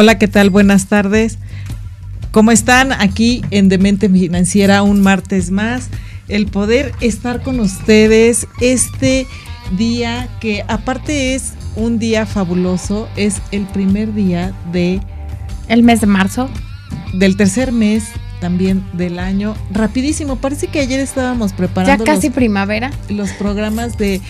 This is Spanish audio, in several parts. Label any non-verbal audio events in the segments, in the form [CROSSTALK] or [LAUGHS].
Hola, ¿qué tal? Buenas tardes. ¿Cómo están? Aquí en Demente Financiera un martes más. El poder estar con ustedes este día que aparte es un día fabuloso, es el primer día de... El mes de marzo. Del tercer mes también del año. Rapidísimo, parece que ayer estábamos preparando... Ya casi primavera. Los programas de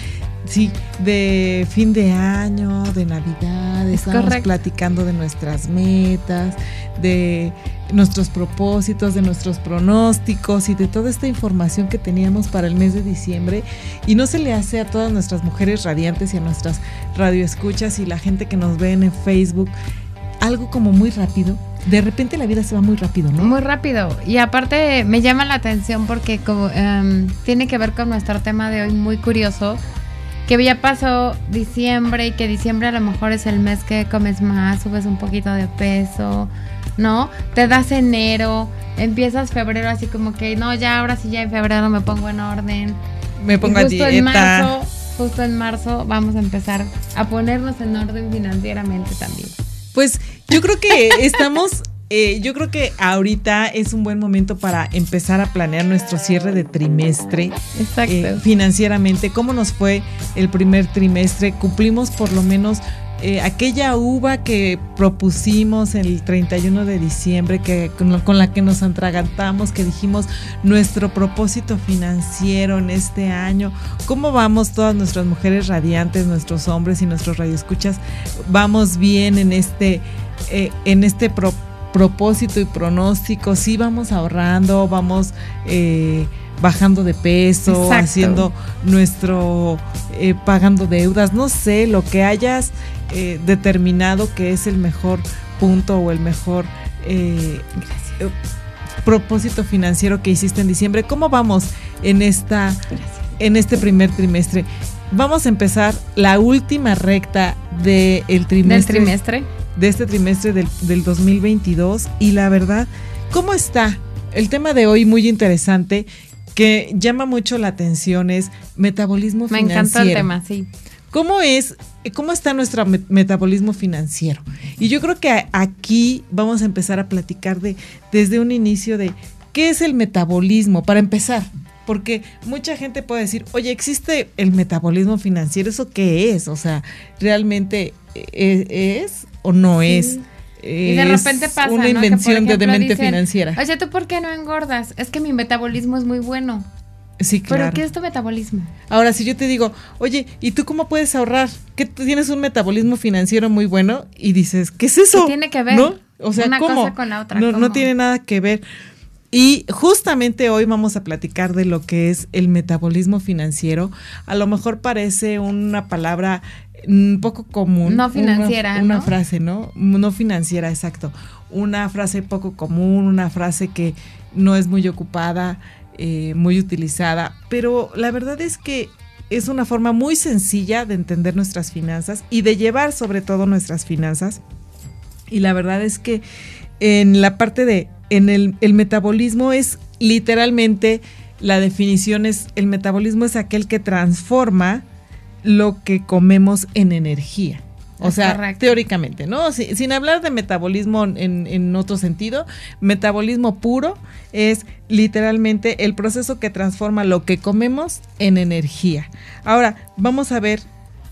Sí, de fin de año, de Navidad, estamos platicando de nuestras metas, de nuestros propósitos, de nuestros pronósticos y de toda esta información que teníamos para el mes de diciembre. Y no se le hace a todas nuestras mujeres radiantes y a nuestras radioescuchas y la gente que nos ven en Facebook algo como muy rápido. De repente la vida se va muy rápido, ¿no? Muy rápido. Y aparte me llama la atención porque como, em, tiene que ver con nuestro tema de hoy muy curioso que ya pasó diciembre y que diciembre a lo mejor es el mes que comes más, subes un poquito de peso, ¿no? Te das enero, empiezas febrero así como que no, ya ahora sí ya en febrero me pongo en orden. Me pongo justo en marzo, justo en marzo vamos a empezar a ponernos en orden financieramente también. Pues yo creo que estamos eh, yo creo que ahorita es un buen momento para empezar a planear nuestro cierre de trimestre eh, financieramente. ¿Cómo nos fue el primer trimestre? Cumplimos por lo menos eh, aquella uva que propusimos el 31 de diciembre, que, con, la que nos atragantamos, que dijimos nuestro propósito financiero en este año. ¿Cómo vamos todas nuestras mujeres radiantes, nuestros hombres y nuestros radioescuchas? ¿Vamos bien en este, en este propósito? Propósito y pronóstico, sí vamos ahorrando, vamos eh, bajando de peso, haciendo nuestro, eh, pagando deudas, no sé, lo que hayas eh, determinado que es el mejor punto o el mejor propósito financiero que hiciste en diciembre. ¿Cómo vamos en esta, en este primer trimestre? Vamos a empezar la última recta del trimestre. ¿Del trimestre? De este trimestre del, del 2022 y la verdad, ¿cómo está? El tema de hoy muy interesante que llama mucho la atención es metabolismo financiero. Me encanta el tema, sí. ¿Cómo es, cómo está nuestro metabolismo financiero? Y yo creo que aquí vamos a empezar a platicar de, desde un inicio de qué es el metabolismo, para empezar. Porque mucha gente puede decir, oye, ¿existe el metabolismo financiero? ¿Eso qué es? O sea, ¿realmente e-, es o no es. Y de repente pasa una invención de demente financiera. Oye, ¿tú por qué no engordas? Es que mi metabolismo es muy bueno. Sí, claro. ¿Pero qué es tu metabolismo? Ahora, si yo te digo, oye, ¿y tú cómo puedes ahorrar? Que tienes un metabolismo financiero muy bueno y dices, ¿qué es eso? ¿Qué tiene que ver? ¿No? O sea, una ¿cómo? cosa con la otra. No, no tiene nada que ver. Y justamente hoy vamos a platicar de lo que es el metabolismo financiero. A lo mejor parece una palabra poco común. No financiera. Una, frase, ¿no? No financiera, exacto. Una frase poco común, una frase que no es muy ocupada, eh, muy utilizada, pero la verdad es que es una forma muy sencilla de entender nuestras finanzas y de llevar sobre todo nuestras finanzas. Y la verdad es que en la parte de, en el, el metabolismo es literalmente, la definición es, el metabolismo es aquel que transforma lo que comemos en energía. O sea, teóricamente, ¿no? sin hablar de metabolismo en, en, otro sentido, metabolismo puro es literalmente el proceso que transforma lo que comemos en energía. Ahora, vamos a ver.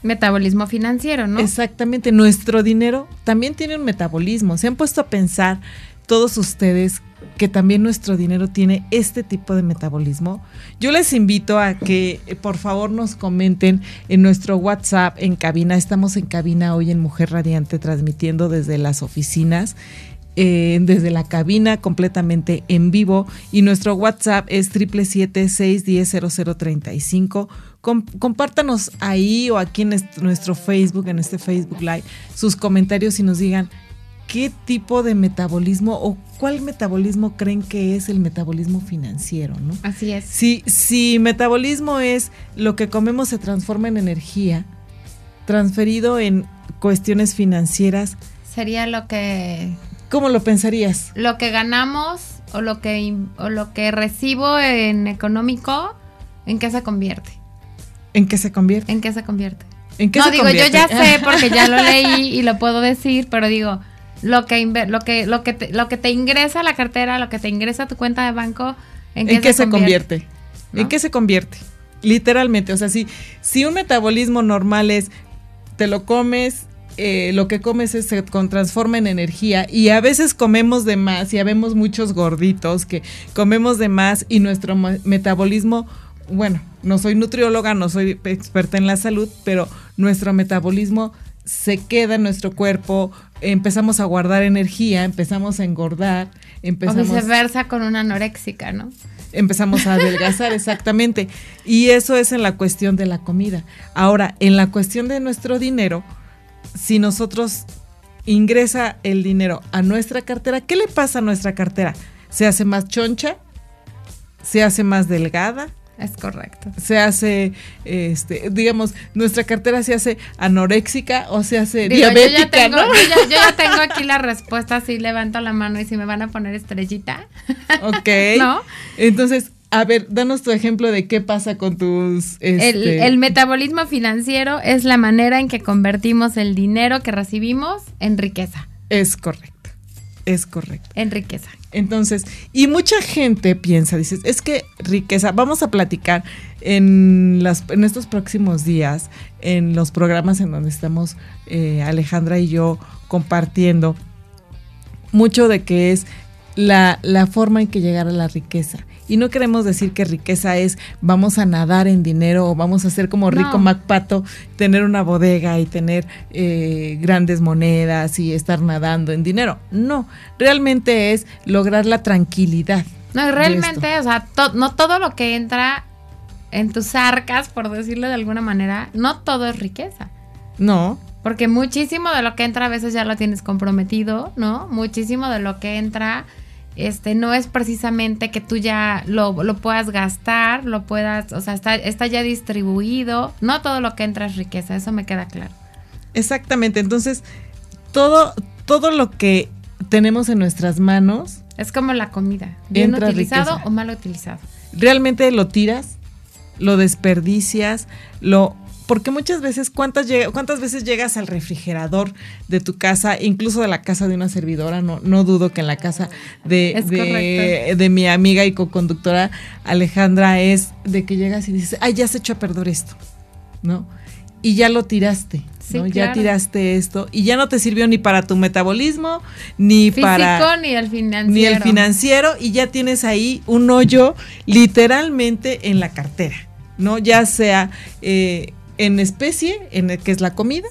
Metabolismo financiero, ¿no? Exactamente, nuestro dinero también tiene un metabolismo. Se han puesto a pensar todos ustedes que también nuestro dinero tiene este tipo de metabolismo. Yo les invito a que eh, por favor nos comenten en nuestro WhatsApp en cabina. Estamos en cabina hoy en Mujer Radiante transmitiendo desde las oficinas. Eh, desde la cabina completamente en vivo y nuestro WhatsApp es 777-610-0035. compártanos ahí o aquí en nuestro Facebook, en este Facebook Live, sus comentarios y nos digan qué tipo de metabolismo o cuál metabolismo creen que es el metabolismo financiero, ¿no? Así es. Si, si metabolismo es lo que comemos se transforma en energía, transferido en cuestiones financieras. Sería lo que... ¿Cómo lo pensarías? Lo que ganamos o lo que, o lo que recibo en económico, ¿en qué se convierte? ¿En qué se convierte? ¿En qué se convierte? ¿En qué no, digo, yo ya sé porque ya lo [LAUGHS] leí y lo puedo decir, pero digo, lo que lo que lo que te, lo que te ingresa a la cartera, lo que te ingresa a tu cuenta de banco, ¿en qué, se, convierte? ¿En qué se convierte? Literalmente, o sea, si si un metabolismo normal es te lo comes eh, lo que comes se transforma en energía y a veces comemos de más y habemos muchos gorditos que comemos de más y nuestro metabolismo, bueno, no soy nutrióloga, no soy experta en la salud, pero nuestro metabolismo se queda en nuestro cuerpo, empezamos a guardar energía, empezamos a engordar, empezamos... O viceversa con una anoréxica, ¿no? Empezamos a adelgazar, [LAUGHS] exactamente. Y eso es en la cuestión de la comida. Ahora, en la cuestión de nuestro dinero, si nosotros ingresa el dinero a nuestra cartera, ¿qué le pasa a nuestra cartera? ¿Se hace más choncha? ¿Se hace más delgada? Es correcto. Se hace, este, digamos, nuestra cartera se hace anoréxica o se hace diabética. Yo ya, tengo, yo, ya, tengo aquí la respuesta, si levanto la mano y si me van a poner estrellita. Ok. [LAUGHS] ¿No? Entonces, a ver, danos tu ejemplo de qué pasa con tus... Este... El, metabolismo financiero es la manera en que convertimos el dinero que recibimos en riqueza. Es correcto, es correcto. En riqueza. Entonces, y mucha gente piensa, dices, es que riqueza, vamos a platicar en, las, en estos próximos días, en los programas en donde estamos eh, Alejandra y yo compartiendo, mucho de que es la, la forma en que llegar a la riqueza y no queremos decir que riqueza es vamos a nadar en dinero o vamos a ser como rico MacPato, tener una bodega y tener eh, grandes monedas y estar nadando en dinero. No, realmente es lograr la tranquilidad. No, realmente, o sea, no todo lo que entra en tus arcas, por decirlo de alguna manera, no todo es riqueza. No. Porque muchísimo de lo que entra a veces ya lo tienes comprometido, ¿no? Muchísimo de lo que entra este no es precisamente que tú ya lo, puedas gastar, lo puedas, o sea, está, está ya distribuido, no todo lo que entra es riqueza, eso me queda claro. Exactamente, entonces todo, todo lo que tenemos en nuestras manos es como la comida, bien utilizado o mal utilizado. Realmente lo tiras, lo desperdicias, lo porque muchas veces, ¿cuántas, ¿cuántas veces llegas al refrigerador de tu casa, incluso de la casa de una servidora? No, no dudo que en la casa de, de, mi amiga y co-conductora Alejandra es de que llegas y dices, ay, ya se echó a perder esto, ¿no? Y ya lo tiraste. ¿no? Ya tiraste esto y ya no te sirvió ni para tu metabolismo, ni para... ni el financiero. Ni el financiero y ya tienes ahí un hoyo literalmente en la cartera, ¿no? Ya sea eh, en especie, en el que es la comida,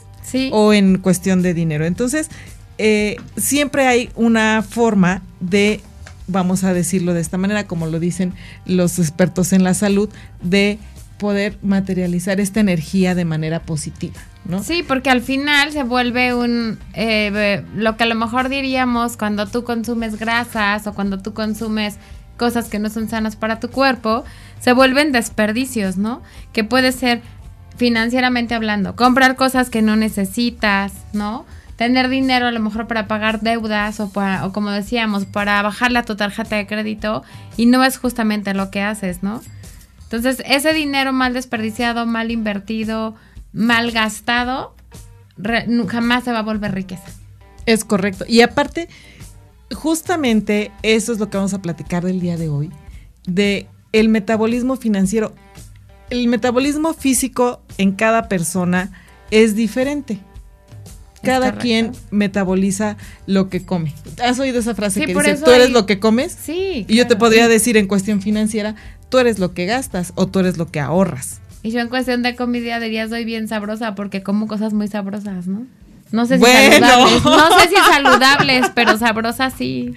o en cuestión de dinero. Entonces, eh, siempre hay una forma de, vamos a decirlo de esta manera, como lo dicen los expertos en la salud, de poder materializar esta energía de manera positiva, ¿no? Sí, porque al final se vuelve un, eh, lo que a lo mejor diríamos cuando tú consumes grasas o cuando tú consumes cosas que no son sanas para tu cuerpo, se vuelven desperdicios, ¿no? Que puede ser financieramente hablando, comprar cosas que no necesitas, ¿no? Tener dinero a lo mejor para pagar deudas o, para, o como decíamos, para bajarle a tu tarjeta de crédito y no es justamente lo que haces, ¿no? Entonces, ese dinero mal desperdiciado, mal invertido, mal gastado, jamás se va a volver riqueza. Es correcto. Y aparte, justamente eso es lo que vamos a platicar del día de hoy, de el metabolismo financiero el metabolismo físico en cada persona es diferente. Cada quien metaboliza lo que come. ¿Has oído esa frase que dice, tú eres lo que comes? Sí. Y yo te podría decir en cuestión financiera, tú eres lo que gastas o tú eres lo que ahorras. Y yo en cuestión de comida diría, soy bien sabrosa porque como cosas muy sabrosas, ¿no? No sé si saludables. No sé si saludables, pero sabrosas sí.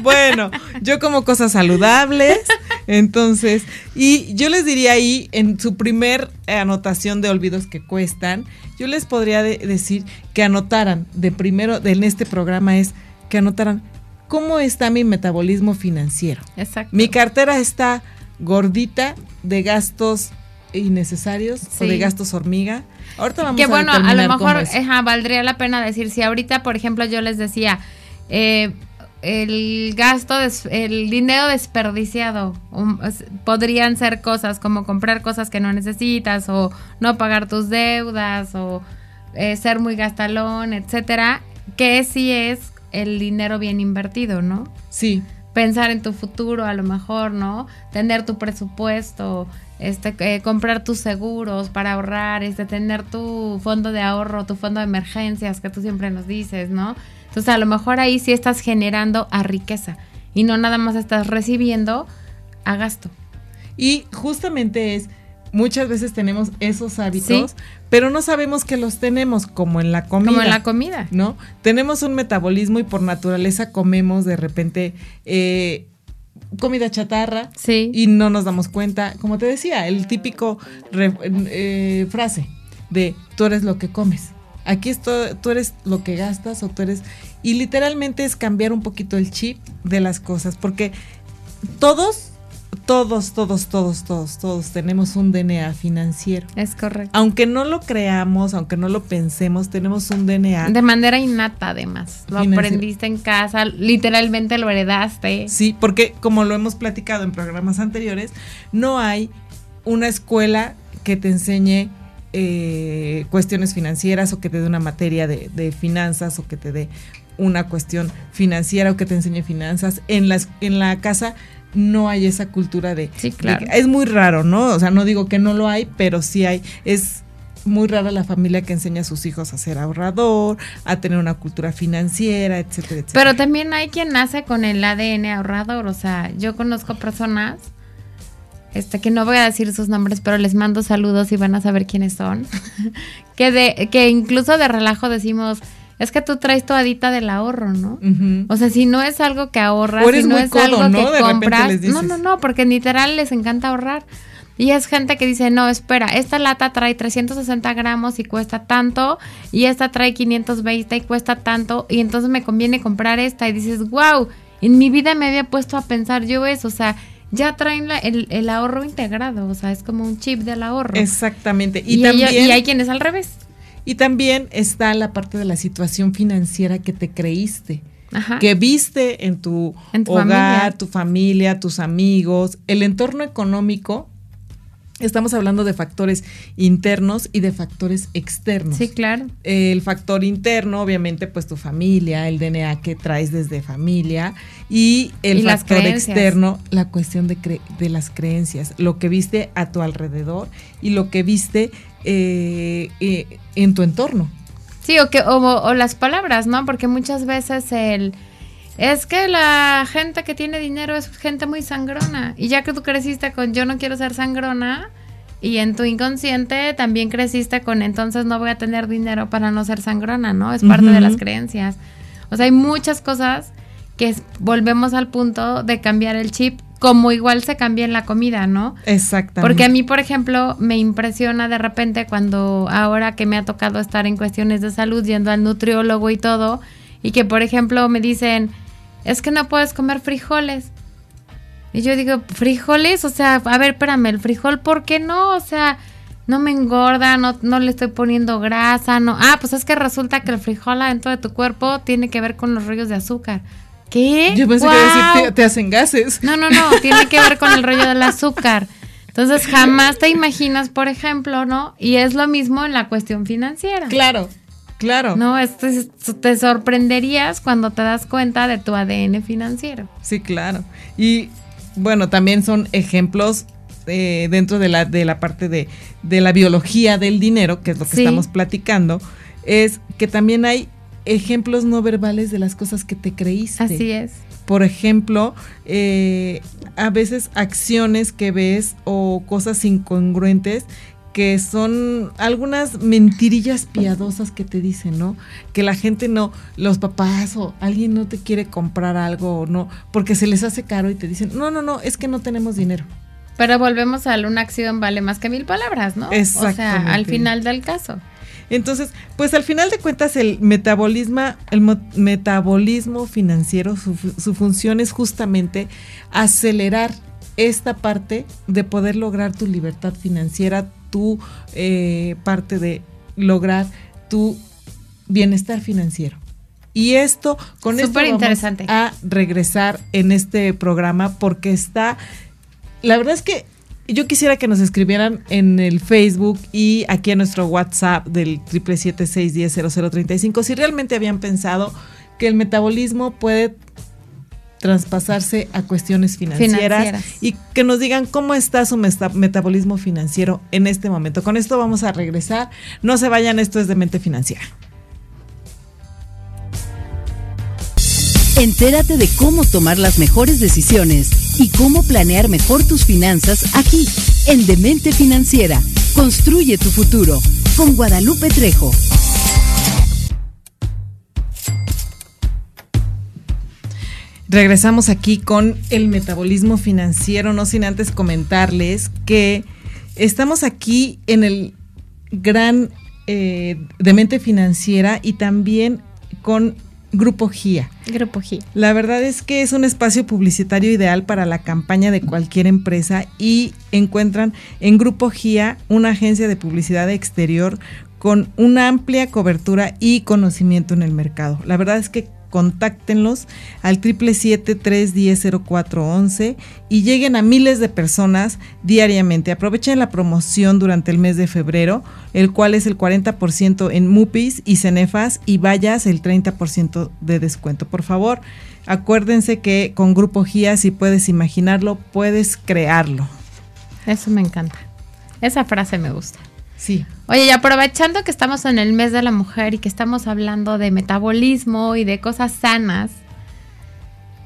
Bueno, yo como cosas saludables, Entonces, y yo les diría ahí, en su primer anotación de olvidos que cuestan, yo les podría decir que anotaran, de primero, en este programa es que anotaran cómo está mi metabolismo financiero. Exacto. Mi cartera está gordita de gastos innecesarios o de gastos hormiga. Ahorita vamos que bueno, a lo mejor valdría la pena decir, si ahorita, por ejemplo, yo les decía, eh, el gasto, el dinero desperdiciado. Um, podrían ser cosas como comprar cosas que no necesitas o no pagar tus deudas o eh, ser muy gastalón, etcétera. Que sí es el dinero bien invertido, ¿no? Sí. Pensar en tu futuro, a lo mejor, ¿no? Tener tu presupuesto, este, eh, comprar tus seguros para ahorrar, este, tener tu fondo de ahorro, tu fondo de emergencias que tú siempre nos dices, ¿no? Entonces a lo mejor ahí sí estás generando a riqueza y no nada más estás recibiendo a gasto. Y justamente es, muchas veces tenemos esos hábitos, pero no sabemos que los tenemos, como en la comida. Como en la comida. ¿No? Tenemos un metabolismo y por naturaleza comemos de repente eh, comida chatarra sí. y no nos damos cuenta. Como te decía, el típico eh, frase de tú eres lo que comes. Aquí esto, tú eres lo que gastas o tú eres... Y literalmente es cambiar un poquito el chip de las cosas, porque todos, todos, todos, todos, todos, todos tenemos un DNA financiero. Es correcto. Aunque no lo creamos, aunque no lo pensemos, tenemos un DNA. De manera innata, además. Lo aprendiste en casa, literalmente lo heredaste. Sí, porque como lo hemos platicado en programas anteriores, no hay una escuela que te enseñe eh, cuestiones financieras o que te dé una materia de, finanzas o que te dé una cuestión financiera o que te enseñe finanzas. En, las, en la casa no hay esa cultura de, sí, claro. es muy raro, ¿no? O sea, no digo que no lo hay, pero sí hay. Es muy rara la familia que enseña a sus hijos a ser ahorrador, a tener una cultura financiera, etcétera, etcétera. Pero también hay quien nace con el ADN ahorrador, o sea, yo conozco personas este, que no voy a decir sus nombres, pero les mando saludos y van a saber quiénes son. [LAUGHS] que de, que incluso de relajo decimos, es que tú traes tu adita del ahorro, ¿no? O sea, si no es algo que ahorras, si no es algo que compras, no, no, no, porque literal les encanta ahorrar. Y es gente que dice, no, espera, esta lata trae 360 gramos y cuesta tanto, y esta trae 520 y cuesta tanto, y entonces me conviene comprar esta. Y dices, wow, en mi vida me había puesto a pensar yo eso, o sea, ya traen el, ahorro integrado, o sea, es como un chip del ahorro. Exactamente. Y, también, y hay quienes al revés. Y también está la parte de la situación financiera que te creíste. que viste en tu, hogar, tu familia, tus amigos, el entorno económico Estamos hablando de factores internos y de factores externos. Sí, claro. El factor interno, obviamente, pues tu familia, el DNA que traes desde familia y el factor externo, la cuestión de, de, las creencias, lo que viste a tu alrededor y lo que viste eh, eh, en tu entorno. Sí, o, que, o las palabras, ¿no? Porque muchas veces el es que la gente que tiene dinero es gente muy sangrona. Y ya que tú creciste con yo no quiero ser sangrona, y en tu inconsciente también creciste con entonces no voy a tener dinero para no ser sangrona, ¿no? Es parte de las creencias. O sea, hay muchas cosas que volvemos al punto de cambiar el chip, como igual se cambia en la comida, ¿no? Exactamente. Porque a mí, por ejemplo, me impresiona de repente cuando ahora que me ha tocado estar en cuestiones de salud, yendo al nutriólogo y todo, y que, por ejemplo, me dicen, es que no puedes comer frijoles. Y yo digo, frijoles, o sea, a ver, espérame, el frijol, ¿por qué no? O sea, no me engorda, no, no le estoy poniendo grasa, no. Ah, pues es que resulta que el frijol adentro de tu cuerpo tiene que ver con los rollos de azúcar. ¿Qué? Yo pensé que decir te, te, hacen gases. No, no, no, tiene que ver con el rollo del azúcar. Entonces [LAUGHS] jamás te imaginas, por ejemplo, ¿no? Y es lo mismo en la cuestión financiera. Claro. Claro. No, esto te sorprenderías cuando te das cuenta de tu ADN financiero. Sí, claro. Y bueno, también son ejemplos eh, dentro de la, de la parte de, la biología del dinero, que es lo que estamos platicando, es que también hay ejemplos no verbales de las cosas que te creíste. Así es. Por ejemplo, eh, a veces acciones que ves o cosas incongruentes que son algunas mentirillas piadosas que te dicen, ¿no? Que la gente no, los papás o alguien no te quiere comprar algo o no, porque se les hace caro y te dicen, no, no, no, es que no tenemos dinero. Pero volvemos a una acción vale más que mil palabras, ¿no? O sea, al final del caso. Entonces, pues al final de cuentas el metabolismo, el metabolismo financiero, su, su función es justamente acelerar esta parte de poder lograr tu libertad financiera, tu eh, parte de lograr tu bienestar financiero. Y esto, con esto vamos a regresar en este programa porque está, la verdad es que yo quisiera que nos escribieran en el Facebook y aquí en nuestro WhatsApp del 777-610-0035 si realmente habían pensado que el metabolismo puede traspasarse a cuestiones financieras, y que nos digan cómo está su metabolismo financiero en este momento. Con esto vamos a regresar. No se vayan, esto es de mente financiera. Entérate de cómo tomar las mejores decisiones y cómo planear mejor tus finanzas aquí, en Demente Financiera. Construye tu futuro con Guadalupe Trejo. Regresamos aquí con el metabolismo financiero, no sin antes comentarles que estamos aquí en el gran eh, de mente financiera y también con Grupo GIA. Grupo GIA. La verdad es que es un espacio publicitario ideal para la campaña de cualquier empresa y encuentran en Grupo GIA una agencia de publicidad exterior con una amplia cobertura y conocimiento en el mercado. La verdad es que contáctenlos al 777-310-0411 y lleguen a miles de personas diariamente. Aprovechen la promoción durante el mes de febrero, el cual es el 40% en MUPIs y Cenefas y vayas el 30% de descuento. Por favor, acuérdense que con Grupo GIA, si puedes imaginarlo, puedes crearlo. Eso me encanta. Esa frase me gusta. Sí. Oye, y aprovechando que estamos en el mes de la mujer y que estamos hablando de metabolismo y de cosas sanas,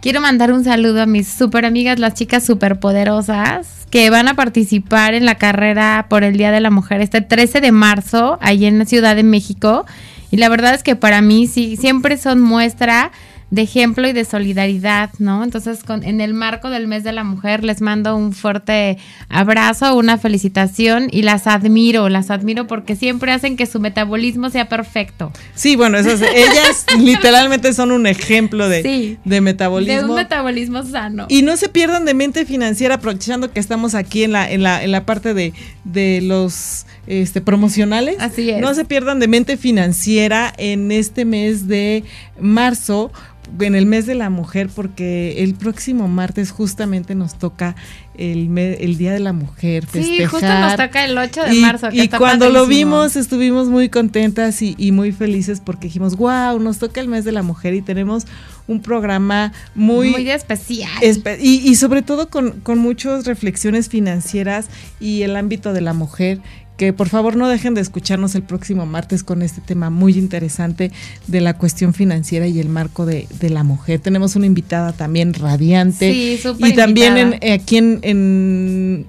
quiero mandar un saludo a mis super amigas, las chicas super poderosas, que van a participar en la carrera por el Día de la Mujer este 13 de marzo, ahí en la Ciudad de México. Y la verdad es que para mí sí, siempre son muestra de ejemplo y de solidaridad, ¿no? Entonces, con, en el marco del mes de la mujer, les mando un fuerte abrazo, una felicitación y las admiro, las admiro porque siempre hacen que su metabolismo sea perfecto. Sí, bueno, esas, ellas [LAUGHS] literalmente son un ejemplo de, de metabolismo. De un metabolismo sano. Y no se pierdan de mente financiera, aprovechando que estamos aquí en la, en la, en la parte de, de los este, promocionales. Así es. No se pierdan de mente financiera en este mes de marzo en el mes de la mujer porque el próximo martes justamente nos toca el, el Día de la Mujer festejar. Sí, justo nos toca el 8 de marzo. y cuando lo vimos estuvimos muy contentas y, y, muy felices porque dijimos, wow, nos toca el mes de la mujer y tenemos un programa muy, muy especial. y, y, sobre todo con, con muchas reflexiones financieras y el ámbito de la mujer que por favor no dejen de escucharnos el próximo martes con este tema muy interesante de la cuestión financiera y el marco de, la mujer. Tenemos una invitada también radiante. Sí, Y también en, aquí en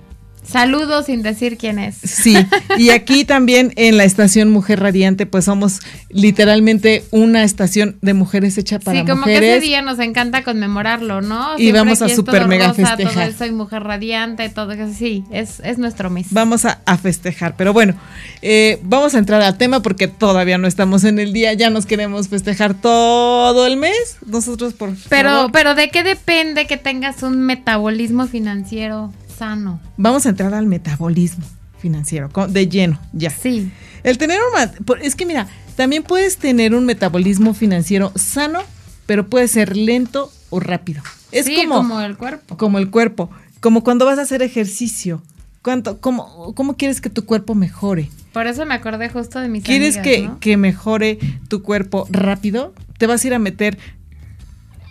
Saludos sin decir quién es. Sí, y aquí también en la estación Mujer Radiante, pues somos literalmente una estación de mujeres hecha para mujeres. Sí, como que ese día nos encanta conmemorarlo, ¿no? y vamos a super mega festejar. soy Mujer Radiante, todo eso, sí, es, es nuestro mes. Vamos a, festejar, pero bueno, eh, vamos a entrar al tema porque todavía no estamos en el día, ya nos queremos festejar todo el mes, nosotros por Pero, pero ¿de qué depende que tengas un metabolismo financiero? Sano. Vamos a entrar al metabolismo financiero, de lleno, ya. Sí. El tener un... Es que mira, también puedes tener un metabolismo financiero sano, pero puede ser lento o rápido. Es como, el cuerpo. Como el cuerpo. Como cuando vas a hacer ejercicio. ¿Cuánto, cómo, ¿Cómo quieres que tu cuerpo mejore? Por eso me acordé justo de mis ¿Quieres que, que mejore tu cuerpo rápido? Te vas a ir a meter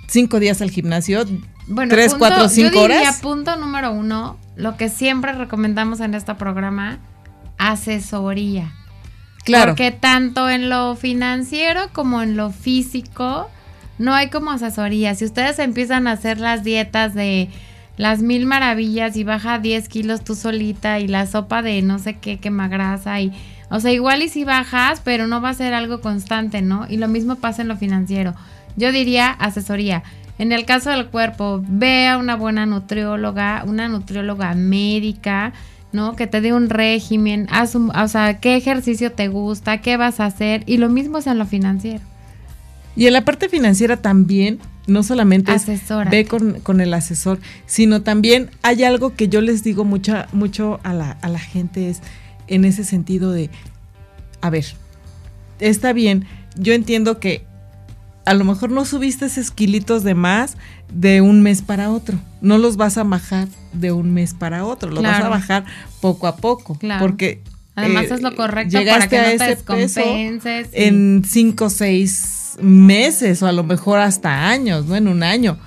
cinco días al gimnasio, bueno, tres, cuatro, cinco yo diría, Punto número uno, lo que siempre recomendamos en este programa, asesoría. Claro. Porque tanto en lo financiero como en lo físico no hay como asesoría. Si ustedes empiezan a hacer las dietas de las mil maravillas y baja 10 kilos tú solita y la sopa de no sé qué quema grasa y o sea, igual y si bajas, pero no va a ser algo constante, ¿no? Y lo mismo pasa en lo financiero. Yo diría asesoría. En el caso del cuerpo, ve a una buena nutrióloga, una nutrióloga médica, ¿no? Que te dé un régimen, haz o sea, qué ejercicio te gusta, qué vas a hacer, y lo mismo es en lo financiero. Y en la parte financiera también, no solamente ve con, el asesor, sino también hay algo que yo les digo mucha, mucho a la, a la gente, es en ese sentido de, a ver, está bien, yo entiendo que a lo mejor no subiste esos kilitos de más de un mes para otro. No los vas a bajar de un mes para otro, los vas a bajar poco a poco. Porque Además es lo eh, correcto para que no te descompenses. En cinco o seis meses o a lo mejor hasta años, ¿no? En un año.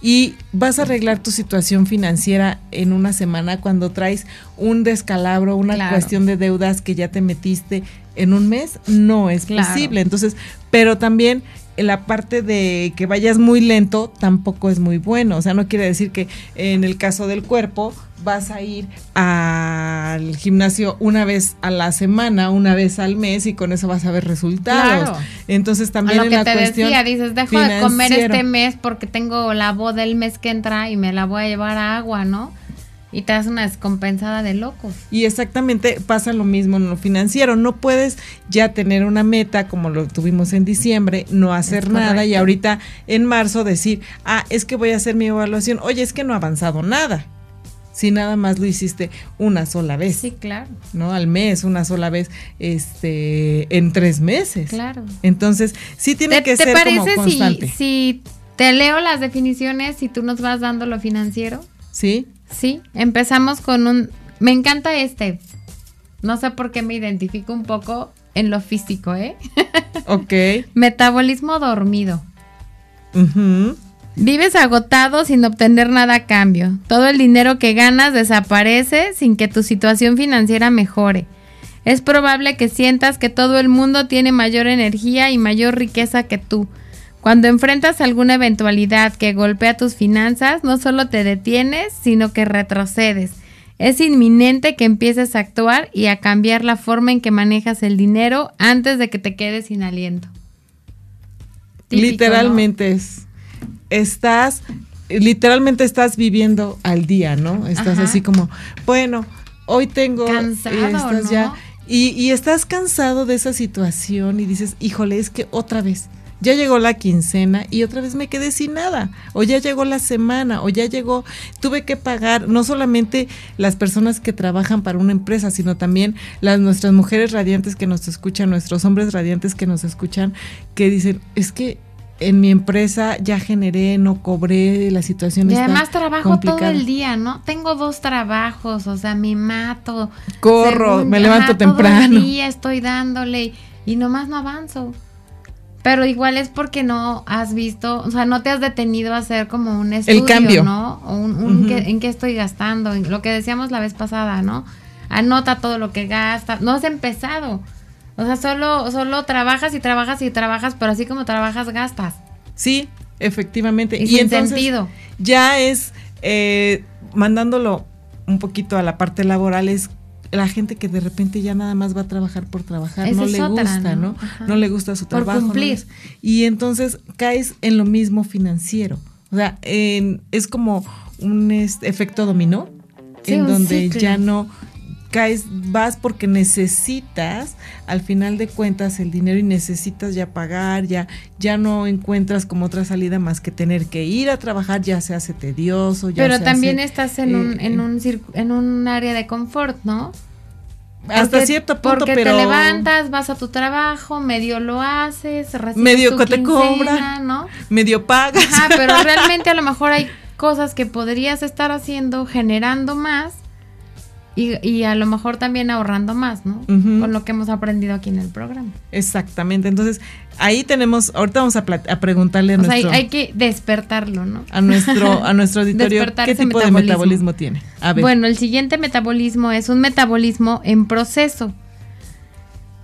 Y vas a arreglar tu situación financiera en una semana cuando traes un descalabro, una cuestión de deudas que ya te metiste en un mes, no es posible. Entonces, pero también la parte de que vayas muy lento tampoco es muy bueno. O sea, no quiere decir que en el caso del cuerpo vas a ir al gimnasio una vez a la semana, una vez al mes y con eso vas a ver resultados. Entonces también a lo que te decía, dices, dejo de comer este mes porque tengo la boda del mes que entra y me la voy a llevar a agua, ¿no? Y te das una descompensada de locos. Y exactamente pasa lo mismo en lo financiero. No puedes ya tener una meta como lo tuvimos en diciembre, no hacer nada y ahorita en marzo decir, ah, es que voy a hacer mi evaluación. Oye, es que no ha avanzado nada. Si nada más lo hiciste una sola vez. Sí, claro. ¿No? Al mes, una sola vez, este, en tres meses. Claro. Entonces, sí tiene que ser como constante. Si, si te leo las definiciones y tú nos vas dando lo financiero? Sí. Sí, empezamos con un... Me encanta este. No sé por qué me identifico un poco en lo físico, ¿eh? [LAUGHS] Ok. Metabolismo dormido. Vives agotado sin obtener nada a cambio. Todo el dinero que ganas desaparece sin que tu situación financiera mejore. Es probable que sientas que todo el mundo tiene mayor energía y mayor riqueza que tú cuando enfrentas alguna eventualidad que golpea tus finanzas, no solo te detienes, sino que retrocedes. Es inminente que empieces a actuar y a cambiar la forma en que manejas el dinero antes de que te quedes sin aliento. literalmente es. Estás, literalmente estás viviendo al día, ¿no? Estás así como, bueno, hoy tengo. Cansado, ya. Y, y estás cansado de esa situación y dices, híjole, es que otra vez ya llegó la quincena y otra vez me quedé sin nada, o ya llegó la semana, o ya llegó, tuve que pagar no solamente las personas que trabajan para una empresa, sino también las nuestras mujeres radiantes que nos escuchan, nuestros hombres radiantes que nos escuchan, que dicen, es que en mi empresa ya generé, no cobré, la situación y además trabajo todo el día, ¿no? Tengo dos trabajos, o sea, me mato. Corro, me levanto temprano. Todo el día estoy dándole y nomás no avanzo. Pero igual es porque no has visto, o sea, no te has detenido a hacer como un estudio, El cambio. ¿no? O un, en qué estoy gastando, lo que decíamos la vez pasada, ¿no? Anota todo lo que gastas. No has empezado. O sea, solo, solo trabajas y trabajas y trabajas, pero así como trabajas, gastas. Sí, efectivamente. Y, sin sentido. Ya es, eh, mandándolo un poquito a la parte laboral, es la gente que de repente ya nada más va a trabajar por trabajar, no le gusta, ¿no? ¿no? le gusta su trabajo. Por cumplir. y entonces caes en lo mismo financiero. O sea, es como un efecto dominó, en donde ya no caes, vas porque necesitas, al final de cuentas, el dinero y necesitas ya pagar, ya, ya no encuentras como otra salida más que tener que ir a trabajar, ya se hace tedioso. Ya Pero también estás en, un, en, eh, un en un área de confort, ¿no? Hasta cierto punto, porque pero... te levantas, vas a tu trabajo, medio lo haces, medio que te cobran, ¿no? Medio pagas. Ajá, pero [LAUGHS] realmente a lo mejor hay cosas que podrías estar haciendo, generando más y, a lo mejor también ahorrando más, ¿no? Con lo que hemos aprendido aquí en el programa. Exactamente. Entonces, ahí tenemos, ahorita vamos a, preguntarle a nuestro... Hay, hay, que despertarlo, ¿no? A nuestro, a nuestro [LAUGHS] auditorio, ¿qué tipo de metabolismo tiene? Bueno, el siguiente metabolismo es un metabolismo en proceso.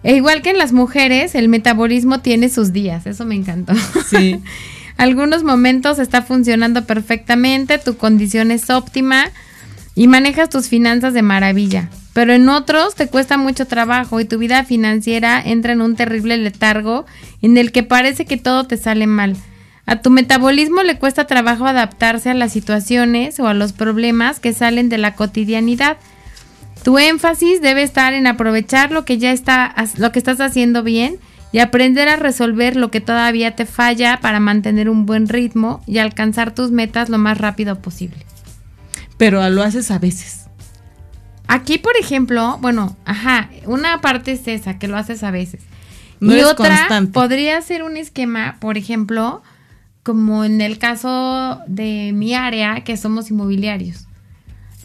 E igual que en las mujeres, el metabolismo tiene sus días, eso me encantó. Sí. [LAUGHS] algunos momentos está funcionando perfectamente, tu condición es óptima y manejas tus finanzas de maravilla. Pero en otros te cuesta mucho trabajo y tu vida financiera entra en un terrible letargo en el que parece que todo te sale mal. A tu metabolismo le cuesta trabajo adaptarse a las situaciones o a los problemas que salen de la cotidianidad. Tu énfasis debe estar en aprovechar lo que ya está lo que estás haciendo bien y aprender a resolver lo que todavía te falla para mantener un buen ritmo y alcanzar tus metas lo más rápido posible. Pero lo haces a veces. Aquí, por ejemplo, bueno, ajá, una parte es esa, que lo haces a veces. y otra podría ser un esquema, por ejemplo, como en el caso de mi área, que somos inmobiliarios.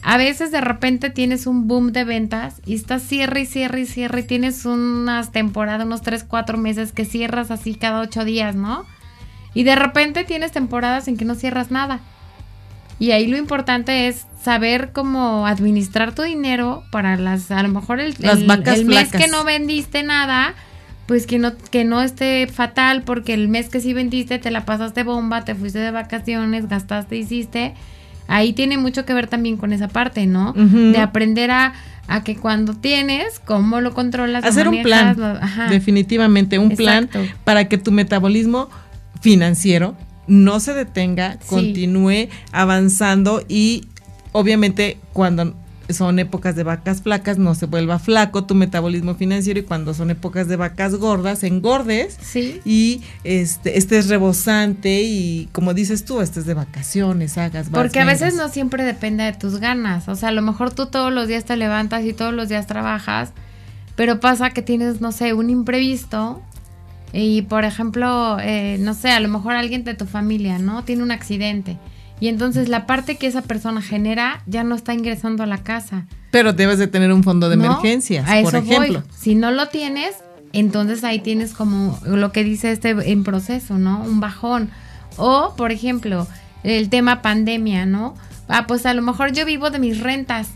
A veces de repente tienes un boom de ventas y estás cierre y cierre y cierre y tienes unas temporadas, unos 3, 4 meses que cierras así cada 8 días, ¿no? Y de repente tienes temporadas en que no cierras nada. Y ahí lo importante es saber cómo administrar tu dinero para las, a lo mejor el, el mes que no vendiste nada, pues que no, que no esté fatal porque el mes que sí vendiste te la pasaste bomba, te fuiste de vacaciones, gastaste, hiciste. Ahí tiene mucho que ver también con esa parte, ¿no? De aprender a, a, que cuando tienes, cómo lo controlas. Hacer un plan, definitivamente, un plan para que tu metabolismo financiero no se detenga, continúe avanzando y obviamente cuando son épocas de vacas flacas, no se vuelva flaco tu metabolismo financiero y cuando son épocas de vacas gordas, engordes sí. y este estés rebosante y como dices tú, estés de vacaciones, hagas Porque a veces no siempre depende de tus ganas, o sea, a lo mejor tú todos los días te levantas y todos los días trabajas, pero pasa que tienes, no sé, un imprevisto y por ejemplo, eh, no sé, a lo mejor alguien de tu familia, ¿no? Tiene un accidente y entonces la parte que esa persona genera ya no está ingresando a la casa. Pero debes de tener un fondo de emergencias, a por ejemplo. Si no lo tienes, entonces ahí tienes como lo que dice este en proceso, ¿no? Un bajón. O, por ejemplo, el tema pandemia, ¿no? Ah, pues a lo mejor yo vivo de mis rentas,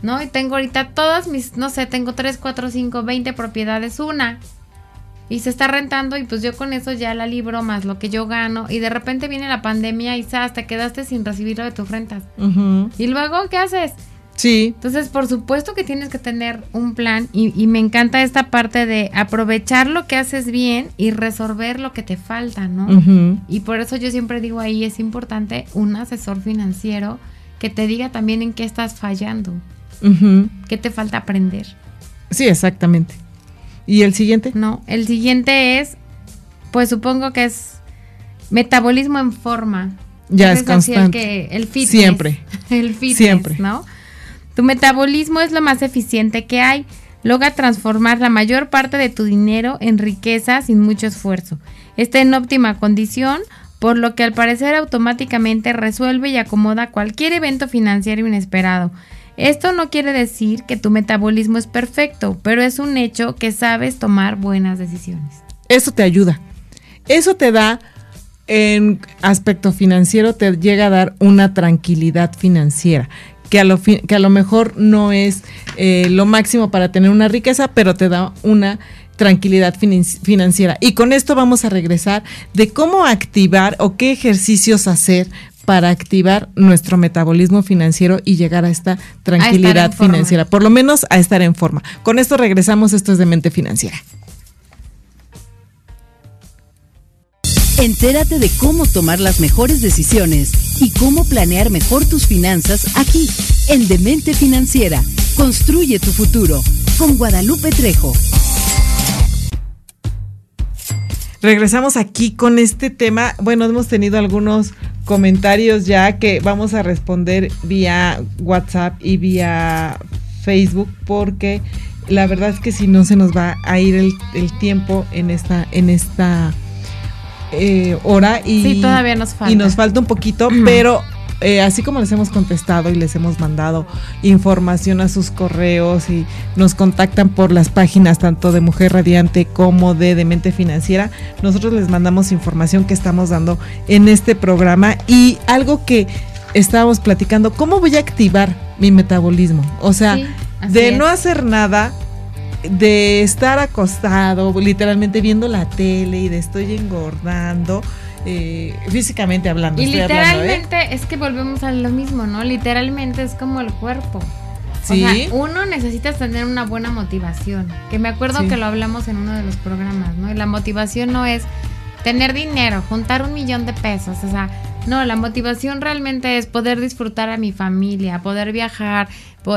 ¿no? Y tengo ahorita todas mis, no sé, tengo 3, 4, 5, 20 propiedades, una y se está rentando y pues yo con eso ya la libro más lo que yo gano y de repente viene la pandemia y te quedaste sin recibir lo de tus rentas. Y luego, ¿qué haces? Sí. Entonces, por supuesto que tienes que tener un plan y, me encanta esta parte de aprovechar lo que haces bien y resolver lo que te falta, ¿no? Y por eso yo siempre digo ahí, es importante un asesor financiero que te diga también en qué estás fallando, qué te falta aprender. Sí, exactamente. ¿Y el siguiente? No, el siguiente es, pues supongo que es metabolismo en forma. Ya es, constante. que, el fitness. Siempre. [LAUGHS] El fitness, Siempre. ¿no? Tu metabolismo es lo más eficiente que hay. Logra transformar la mayor parte de tu dinero en riqueza sin mucho esfuerzo. Está en óptima condición, por lo que al parecer automáticamente resuelve y acomoda cualquier evento financiero inesperado. Esto no quiere decir que tu metabolismo es perfecto, pero es un hecho que sabes tomar buenas decisiones. Eso te ayuda. Eso te da, en aspecto financiero, te llega a dar una tranquilidad financiera. Que a, lo que a lo mejor no es eh, lo máximo para tener una riqueza, pero te da una tranquilidad financiera. Y con esto vamos a regresar de cómo activar o qué ejercicios hacer para activar nuestro metabolismo financiero y llegar a esta tranquilidad financiera, por lo menos a estar en forma. Con esto regresamos, esto es de mente financiera. Entérate de cómo tomar las mejores decisiones y cómo planear mejor tus finanzas aquí, en Demente Financiera. Construye tu futuro con Guadalupe Trejo. Regresamos aquí con este tema. Bueno, hemos tenido algunos comentarios ya que vamos a responder vía WhatsApp y vía Facebook porque la verdad es que si no se nos va a ir el, tiempo en esta en esta eh, hora y, todavía nos falta. y nos falta un poquito, [CLEARS THROAT] pero eh, así como les hemos contestado y les hemos mandado información a sus correos y nos contactan por las páginas tanto de Mujer Radiante como de Demente Financiera, nosotros les mandamos información que estamos dando en este programa y algo que estábamos platicando, ¿cómo voy a activar mi metabolismo? O sea, de no hacer nada, de estar acostado, literalmente viendo la tele y de estoy engordando eh, físicamente hablando. Y ¿eh? literalmente es que volvemos a lo mismo, ¿no? Literalmente es como el cuerpo. ¿Sí? O sea, uno necesita tener una buena motivación. Que me acuerdo que lo hablamos en uno de los programas, ¿no? Y la motivación no es tener dinero, juntar un millón de pesos, o sea, no, la motivación realmente es poder disfrutar a mi familia, poder viajar,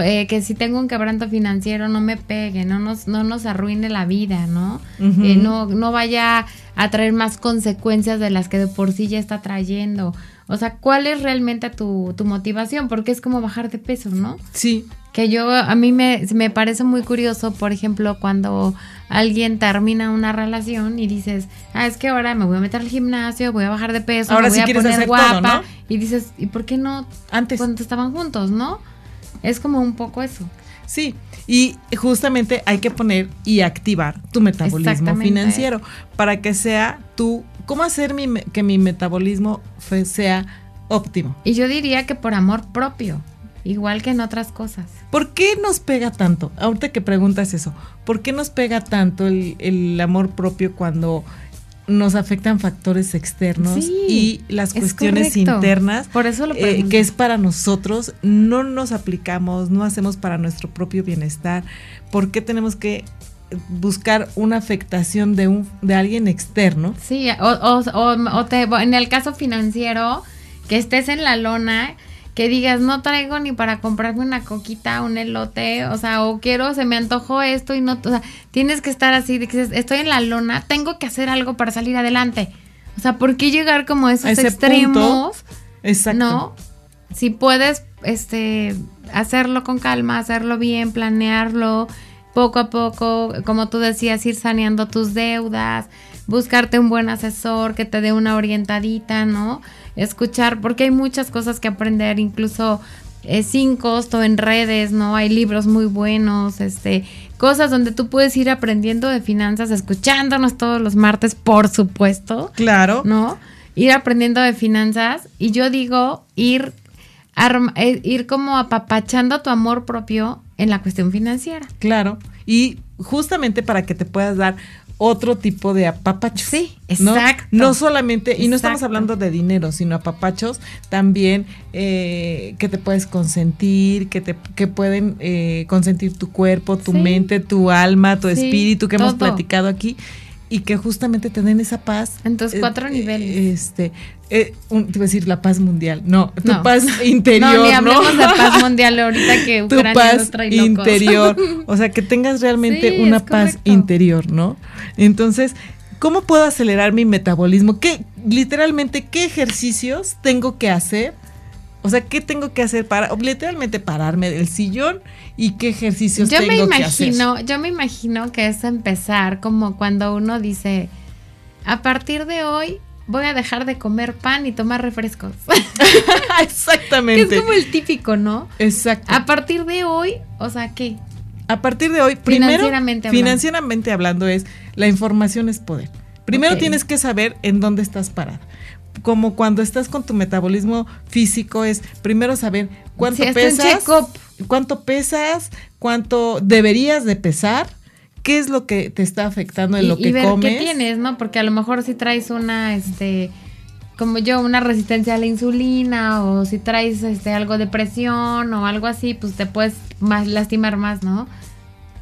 eh, que si tengo un quebranto financiero no me pegue, no nos, no nos arruine la vida, ¿no? Eh, no, no vaya a traer más consecuencias de las que de por sí ya está trayendo. O sea, ¿cuál es realmente tu, tu motivación? Porque es como bajar de peso, ¿no? Sí. Que yo, a mí me, me parece muy curioso, por ejemplo, cuando alguien termina una relación y dices, ah, es que ahora me voy a meter al gimnasio, voy a bajar de peso, ahora me voy a poner guapa. Y dices, ¿y por qué no antes cuando estaban juntos, no? Es como un poco eso. Sí, y justamente hay que poner y activar tu metabolismo financiero para que sea tú, ¿cómo hacer mi, que mi metabolismo sea óptimo? Y yo diría que por amor propio. Igual que en otras cosas. ¿Por qué nos pega tanto? Ahorita que preguntas eso, ¿por qué nos pega tanto el, amor propio cuando nos afectan factores externos y las cuestiones internas? Por eso lo eh, que es para nosotros, no nos aplicamos, no hacemos para nuestro propio bienestar. ¿Por qué tenemos que buscar una afectación de un de alguien externo? Sí, o, o, te, en el caso financiero, que estés en la lona que digas, no traigo ni para comprarme una coquita, un elote, o sea, o quiero, se me antojó esto y no, o sea, tienes que estar así, dices, estoy en la lona, tengo que hacer algo para salir adelante. O sea, ¿por qué llegar como a esos extremos? Exacto. ¿No? Si puedes, este, hacerlo con calma, hacerlo bien, planearlo, poco a poco, como tú decías, ir saneando tus deudas, buscarte un buen asesor que te dé una orientadita, ¿no? escuchar, porque hay muchas cosas que aprender, incluso eh, sin costo en redes, ¿no? Hay libros muy buenos, este, cosas donde tú puedes ir aprendiendo de finanzas, escuchándonos todos los martes, por supuesto. Claro. ¿No? Ir aprendiendo de finanzas y yo digo ir, eh, ir como apapachando tu amor propio en la cuestión financiera. Claro. Y justamente para que te puedas dar otro tipo de apapachos. Sí, exacto. No, solamente, y no estamos hablando de dinero, sino apapachos también eh, que te puedes consentir, que te que pueden eh, consentir tu cuerpo, tu mente, tu alma, tu espíritu, que hemos platicado aquí y que justamente te den esa paz. En tus cuatro eh, niveles. Este, eh, te iba a decir la paz mundial, no, tu paz interior, no, ni hablemos de paz [LAUGHS] mundial ahorita que Ucrania tu paz trae interior, [LAUGHS] o sea, que tengas realmente una paz interior, ¿no? Entonces, ¿cómo puedo acelerar mi metabolismo? ¿Qué, literalmente, qué ejercicios tengo que hacer o sea, ¿qué tengo que hacer para literalmente pararme del sillón y qué ejercicios yo tengo me imagino, Yo me imagino que es empezar como cuando uno dice, a partir de hoy voy a dejar de comer pan y tomar refrescos. [LAUGHS] [LAUGHS] Exactamente. que es como el típico, ¿no? Exacto. A partir de hoy, o sea, ¿qué? A partir de hoy, primero, financieramente hablando, financieramente hablando es, la información es poder. Primero tienes que saber en dónde estás parada como cuando estás con tu metabolismo físico es primero saber cuánto pesas, cuánto pesas, cuánto deberías de pesar, qué es lo que te está afectando en lo que y ver qué tienes, ¿no? Porque a lo mejor si traes una este como yo una resistencia a la insulina o si traes este algo de presión o algo así, pues te puedes más lastimar más, ¿no?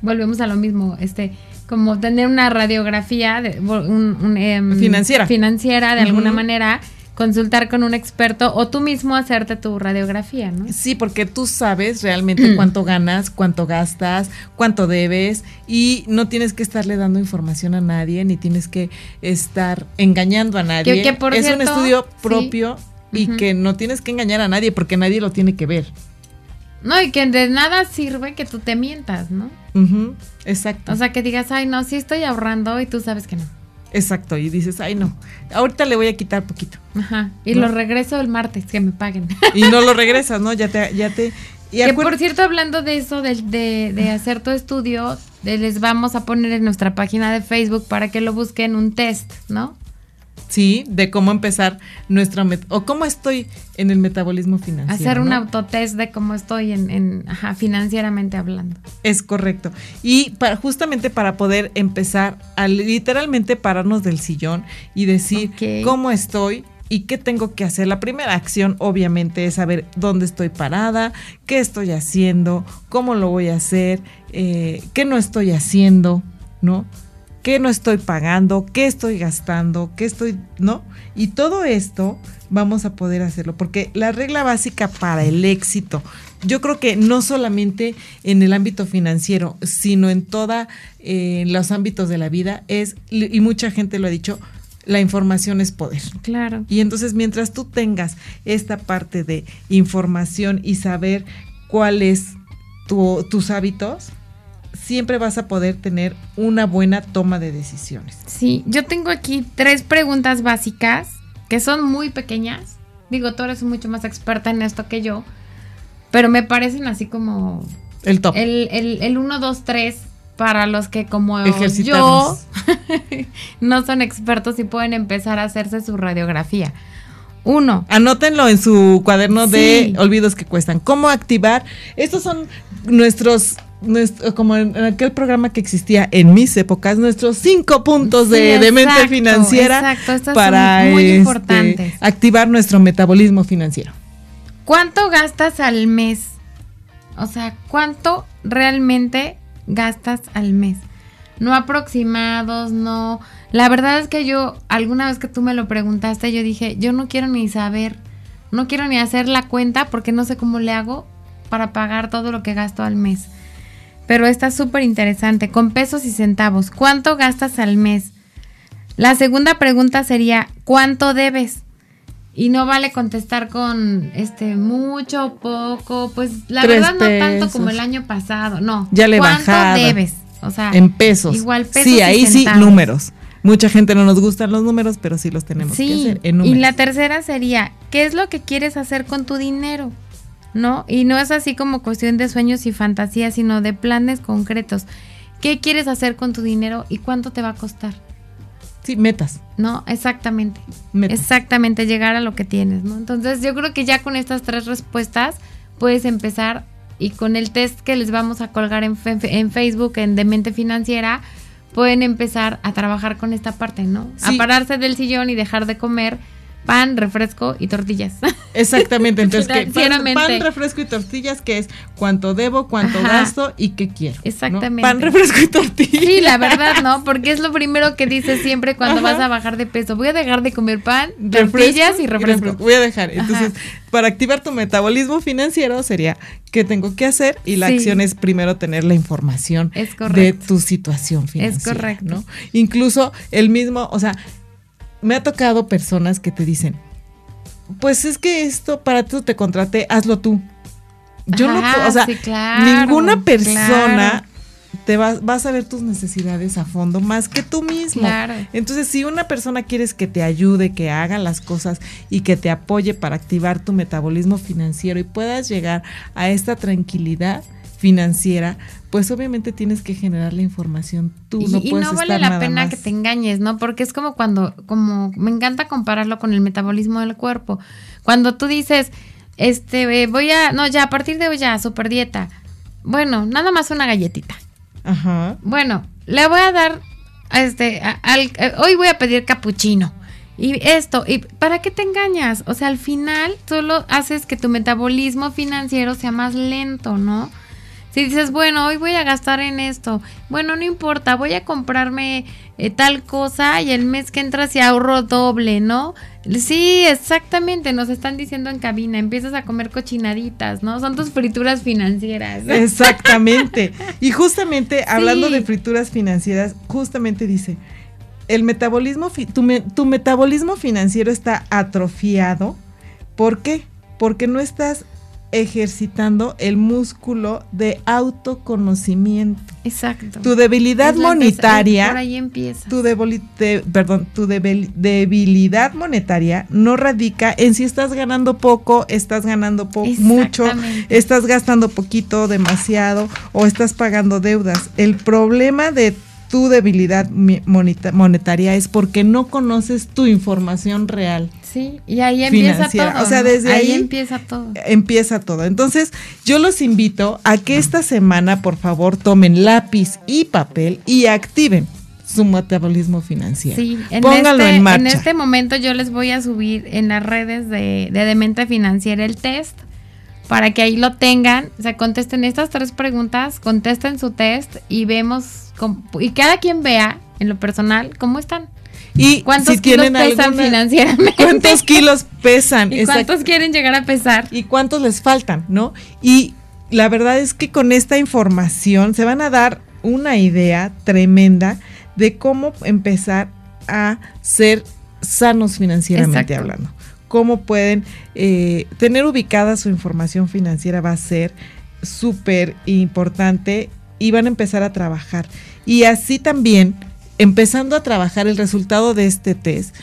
Volvemos a lo mismo, este como tener una radiografía de, em, financiera. financiera de alguna manera consultar con un experto o tú mismo hacerte tu radiografía, ¿no? Sí, porque tú sabes realmente cuánto ganas, cuánto gastas, cuánto debes y no tienes que estarle dando información a nadie ni tienes que estar engañando a nadie. es un estudio propio y que no tienes que engañar a nadie porque nadie lo tiene que ver. No, y que de nada sirve que tú te mientas, ¿no? Exacto. O sea, que digas, ay, no, sí estoy ahorrando y tú sabes que no. Exacto, y dices, ay, no, ahorita le voy a quitar poquito. Ajá, y lo regreso el martes, que me paguen. Y no lo [LAUGHS] regresas, ¿no? Ya te... Ya te que por cierto, hablando de eso, de, de, de hacer tu estudio, les vamos a poner en nuestra página de Facebook para que lo busquen un test, ¿no? ¿Sí? De cómo empezar nuestro o cómo estoy en el metabolismo financiero. Hacer un autotest de cómo estoy en, ajá, financieramente hablando. Es correcto. Y para, justamente para poder empezar a literalmente pararnos del sillón y decir cómo estoy, y qué tengo que hacer. La primera acción obviamente es saber dónde estoy parada, qué estoy haciendo, cómo lo voy a hacer, eh, qué no estoy haciendo, ¿no? Qué no estoy pagando, qué estoy gastando, qué estoy, ¿no? Y todo esto vamos a poder hacerlo, porque la regla básica para el éxito, yo creo que no solamente en el ámbito financiero, sino en todos eh, los ámbitos de la vida, es, y mucha gente lo ha dicho, la información es poder. Claro. Y entonces mientras tú tengas esta parte de información y saber cuáles tus hábitos, siempre vas a poder tener una buena toma de decisiones. Sí, yo tengo aquí tres preguntas básicas que son muy pequeñas. Digo, tú eres mucho más experta en esto que yo, pero me parecen así como... El top. El, el, 1, 2, 3 para los que como yo [LAUGHS] no son expertos y pueden empezar a hacerse su radiografía. Uno. Anótenlo en su cuaderno de olvidos que cuestan. ¿Cómo activar? Estos son nuestros como en aquel programa que existía en mis épocas, nuestros cinco puntos de, mente financiera para este, activar nuestro metabolismo financiero. ¿Cuánto gastas al mes? O sea, ¿cuánto realmente gastas al mes? No aproximados, no. La verdad es que yo, alguna vez que tú me lo preguntaste, yo dije, yo no quiero ni saber, no quiero ni hacer la cuenta porque no sé cómo le hago para pagar todo lo que gasto al mes pero está súper interesante, con pesos y centavos. ¿Cuánto gastas al mes? La segunda pregunta sería, ¿cuánto debes? Y no vale contestar con este mucho, poco, pues la verdad no tanto como el año pasado, no. Ya le ¿Cuánto debes? O sea, en pesos. Igual pesos. Sí, ahí sí números. Mucha gente no nos gustan los números, pero sí los tenemos que hacer en números. Y la tercera sería, ¿qué es lo que quieres hacer con tu dinero? ¿No? Y no es así como cuestión de sueños y fantasías, sino de planes concretos. ¿Qué quieres hacer con tu dinero y cuánto te va a costar? Sí, metas. No, exactamente. Exactamente, llegar a lo que tienes, ¿no? Entonces yo creo que ya con estas tres respuestas puedes empezar y con el test que les vamos a colgar en, en Facebook, en Demente Financiera, pueden empezar a trabajar con esta parte, ¿no? A pararse del sillón y dejar de comer pan, refresco y tortillas. [LAUGHS] Exactamente, entonces pan, refresco y tortillas, que es cuánto debo, cuánto gasto y qué quiero. Exactamente. Pan, refresco y tortillas. Sí, la verdad, ¿no? Porque es lo primero que dices siempre cuando vas a bajar de peso. Voy a dejar de comer pan, tortillas y refresco. Voy a dejar. Entonces, para activar tu metabolismo financiero sería qué tengo que hacer y la acción es primero tener la información de tu situación financiera. Es correcto. ¿no? Incluso el mismo, o sea, me ha tocado personas que te dicen, pues es que esto para tú te contraté, hazlo tú. Yo no, o sea, ninguna persona te va, vas a ver tus necesidades a fondo más que tú mismo. Entonces, si una persona quieres que te ayude, que haga las cosas y que te apoye para activar tu metabolismo financiero y puedas llegar a esta tranquilidad financiera, pues obviamente tienes que generar la información tú. Y no, y no vale la pena que te engañes, ¿no? Porque es como cuando, como me encanta compararlo con el metabolismo del cuerpo. Cuando tú dices, este, voy a, no, ya a partir de hoy ya, super dieta. Bueno, nada más una galletita. Ajá. Bueno, le voy a dar, este, al, eh, hoy voy a pedir capuchino. Y esto, ¿y para qué te engañas? O sea, al final solo haces que tu metabolismo financiero sea más lento, ¿no? Si dices, bueno, hoy voy a gastar en esto, bueno, no importa, voy a comprarme eh, tal cosa y el mes que entra se ahorro doble, ¿no? Sí, exactamente, nos están diciendo en cabina, empiezas a comer cochinaditas, ¿no? Son tus frituras financieras. [LAUGHS] Exactamente. Y justamente, hablando de frituras financieras, justamente dice, el metabolismo, tu, tu metabolismo financiero está atrofiado. ¿Por qué? Porque no estás ejercitando el músculo de autoconocimiento. Exacto. Tu debilidad monetaria. por ahí empieza. Tu perdón, tu debilidad monetaria no radica en si estás ganando poco, estás ganando mucho, estás gastando poquito, demasiado o estás pagando deudas. El problema de tu debilidad monetaria es porque no conoces tu información real. Sí, y ahí empieza todo. O sea, desde ahí, empieza todo. Empieza todo. Entonces, yo los invito a que esta semana, por favor, tomen lápiz y papel y activen su metabolismo financiero. Sí, en Pónganlo este, en marcha. En este momento yo les voy a subir en las redes de, de Demente Financiera el test para que ahí lo tengan, o sea, contesten estas tres preguntas, contesten su test y vemos, y cada quien vea en lo personal cómo están. Y cuántos kilos pesan financieramente. ¿Cuántos kilos pesan? [LAUGHS] ¿Y cuántos quieren llegar a pesar? ¿Y cuántos les faltan? ¿No? Y la verdad es que con esta información se van a dar una idea tremenda de cómo empezar a ser sanos financieramente hablando cómo pueden eh, tener ubicada su información financiera va a ser súper importante y van a empezar a trabajar. Y así también, empezando a trabajar el resultado de este test,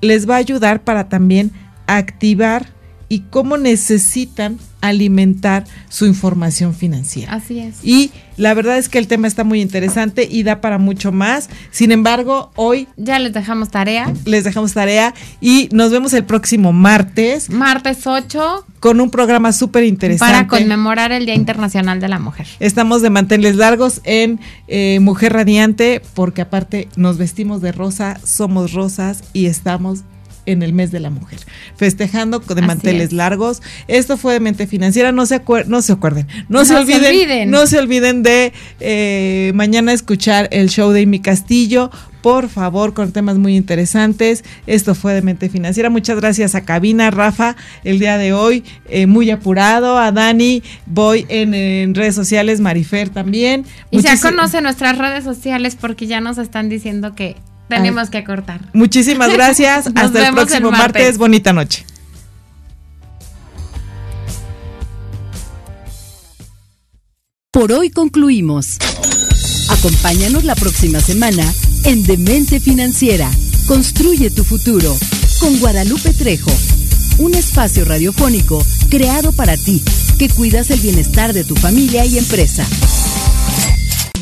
les va a ayudar para también activar y cómo necesitan alimentar su información financiera. Así es. Y la verdad es que el tema está muy interesante y da para mucho más. Sin embargo, hoy... Ya les dejamos tarea. Les dejamos tarea y nos vemos el próximo martes. Martes 8. Con un programa súper interesante. Para conmemorar el Día Internacional de la Mujer. Estamos de manteles largos en eh, Mujer Radiante porque aparte nos vestimos de rosa, somos rosas y estamos en el mes de la mujer, festejando de manteles largos. Esto fue de mente financiera, no se, no se acuerden, no, se, olviden, no se olviden de eh, mañana escuchar el show de mi Castillo, por favor, con temas muy interesantes. Esto fue de Mente Financiera. Muchas gracias a Cabina, Rafa, el día de hoy, eh, muy apurado. A Dani, voy en, redes sociales, Marifer también. Y ya conoce nuestras redes sociales porque ya nos están diciendo que tenemos que cortar. Muchísimas [LAUGHS] gracias. Hasta el próximo martes. Bonita noche. Por hoy concluimos. Acompáñanos la próxima semana en Demente Financiera. Construye tu futuro con Guadalupe Trejo. Un espacio radiofónico creado para ti, que cuidas el bienestar de tu familia y empresa.